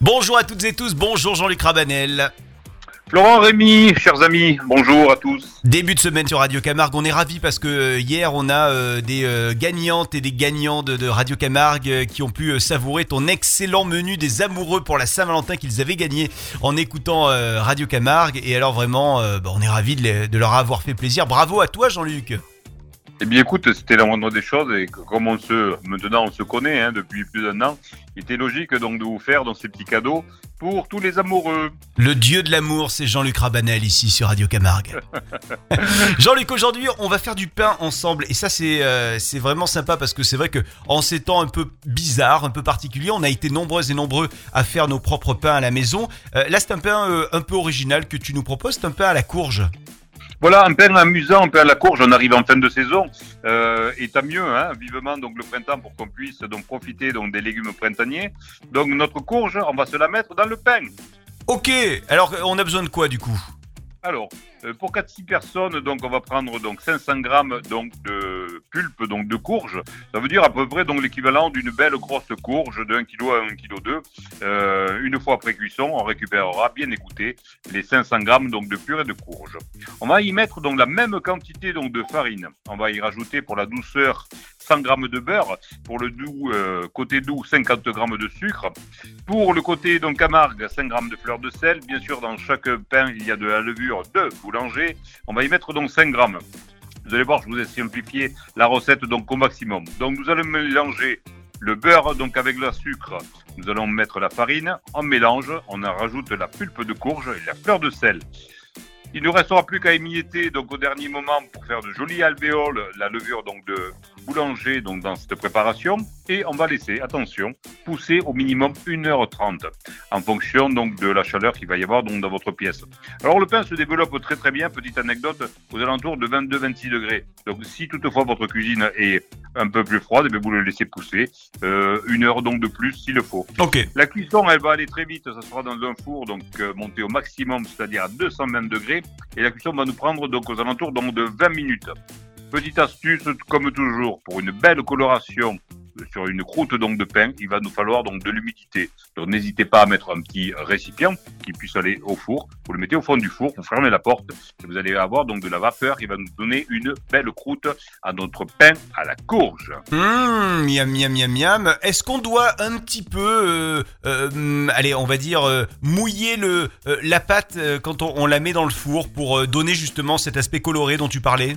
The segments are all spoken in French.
Bonjour à toutes et tous, bonjour Jean-Luc Rabanel. Florent Rémy, chers amis, bonjour à tous. Début de semaine sur Radio Camargue, on est ravis parce que euh, hier on a euh, des euh, gagnantes et des gagnants de, de Radio Camargue euh, qui ont pu savourer ton excellent menu des amoureux pour la Saint-Valentin qu'ils avaient gagné en écoutant Radio Camargue. Et alors vraiment, bah, on est ravis de, les- de leur avoir fait plaisir. Bravo à toi Jean-Luc. Eh bien écoute, c'était la moindre des choses et comme on se, maintenant on se connaît hein, depuis plus d'un an, il était logique donc de vous faire dans ces petits cadeaux pour tous les amoureux. Le dieu de l'amour, c'est Jean-Luc Rabanel ici sur Radio Camargue. Jean-Luc, aujourd'hui, on va faire du pain ensemble et ça c'est euh, c'est vraiment sympa parce que c'est vrai que en ces temps un peu bizarres, un peu particuliers, on a été nombreuses et nombreux à faire nos propres pains à la maison. Euh, là, c'est un pain euh, un peu original que tu nous proposes, c'est un pain à la courge. Voilà, un pain amusant, un pain à la courge, on arrive en fin de saison, euh, et tant mieux, hein, vivement donc le printemps pour qu'on puisse donc profiter donc des légumes printaniers. Donc notre courge, on va se la mettre dans le pain. Ok, alors on a besoin de quoi du coup? Alors, euh, pour 4-6 personnes, donc on va prendre donc 500 grammes donc de pulpe donc de courge. Ça veut dire à peu près l'équivalent d'une belle grosse courge de 1 kg à 1 kg 2. Euh, une fois après cuisson, on récupérera bien écouté les 500 grammes donc de purée de courge. On va y mettre donc la même quantité donc de farine. On va y rajouter pour la douceur 100 grammes de beurre, pour le doux euh, côté doux 50 grammes de sucre, pour le côté donc Camargue 5 grammes de fleur de sel. Bien sûr, dans chaque pain il y a de la levure de boulanger. On va y mettre donc 5 grammes. Vous allez voir, je vous ai simplifié la recette donc au maximum. Donc nous allons mélanger le beurre donc avec le sucre. Nous allons mettre la farine, on mélange, on en rajoute la pulpe de courge et la fleur de sel. Il ne restera plus qu'à émietter donc au dernier moment pour faire de jolies alvéoles la levure donc de boulanger donc dans cette préparation et on va laisser attention pousser au minimum 1h30 en fonction donc de la chaleur qu'il va y avoir donc dans votre pièce. Alors le pain se développe très très bien, petite anecdote, aux alentours de 22-26 degrés. Donc si toutefois votre cuisine est un peu plus froide, eh bien, vous le laissez pousser euh, une heure donc de plus s'il le faut. Ok. La cuisson, elle va aller très vite. Ça sera dans un four donc euh, monté au maximum, c'est-à-dire à 220 degrés. Et la cuisson va nous prendre donc aux alentours de 20 minutes. Petite astuce, comme toujours, pour une belle coloration sur une croûte donc de pain, il va nous falloir donc de l'humidité. Donc n'hésitez pas à mettre un petit récipient qui puisse aller au four. Vous le mettez au fond du four, vous fermez la porte et vous allez avoir donc de la vapeur qui va nous donner une belle croûte à notre pain à la courge. Hum, miam miam miam miam. Est-ce qu'on doit un petit peu, euh, euh, allez, on va dire euh, mouiller le la pâte quand on, la met dans le four pour donner justement cet aspect coloré dont tu parlais?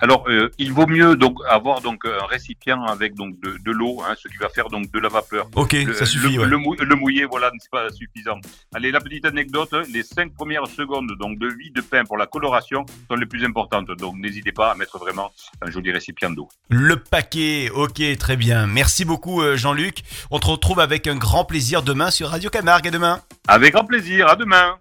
Alors, euh, il vaut mieux donc avoir donc un récipient avec donc de, de l'eau, hein, ce qui va faire donc de la vapeur. Ok, Le, ça suffit. le, ouais. le mou- le mouiller, voilà, n'est pas suffisant. Allez, la petite anecdote, les cinq premières secondes donc de vie de pain pour la coloration sont les plus importantes. Donc, n'hésitez pas à mettre vraiment un joli récipient d'eau. Le paquet, ok, très bien. Merci beaucoup euh, Jean-Luc. On te retrouve avec un grand plaisir demain sur Radio Camargue. À demain. Avec grand plaisir. À demain.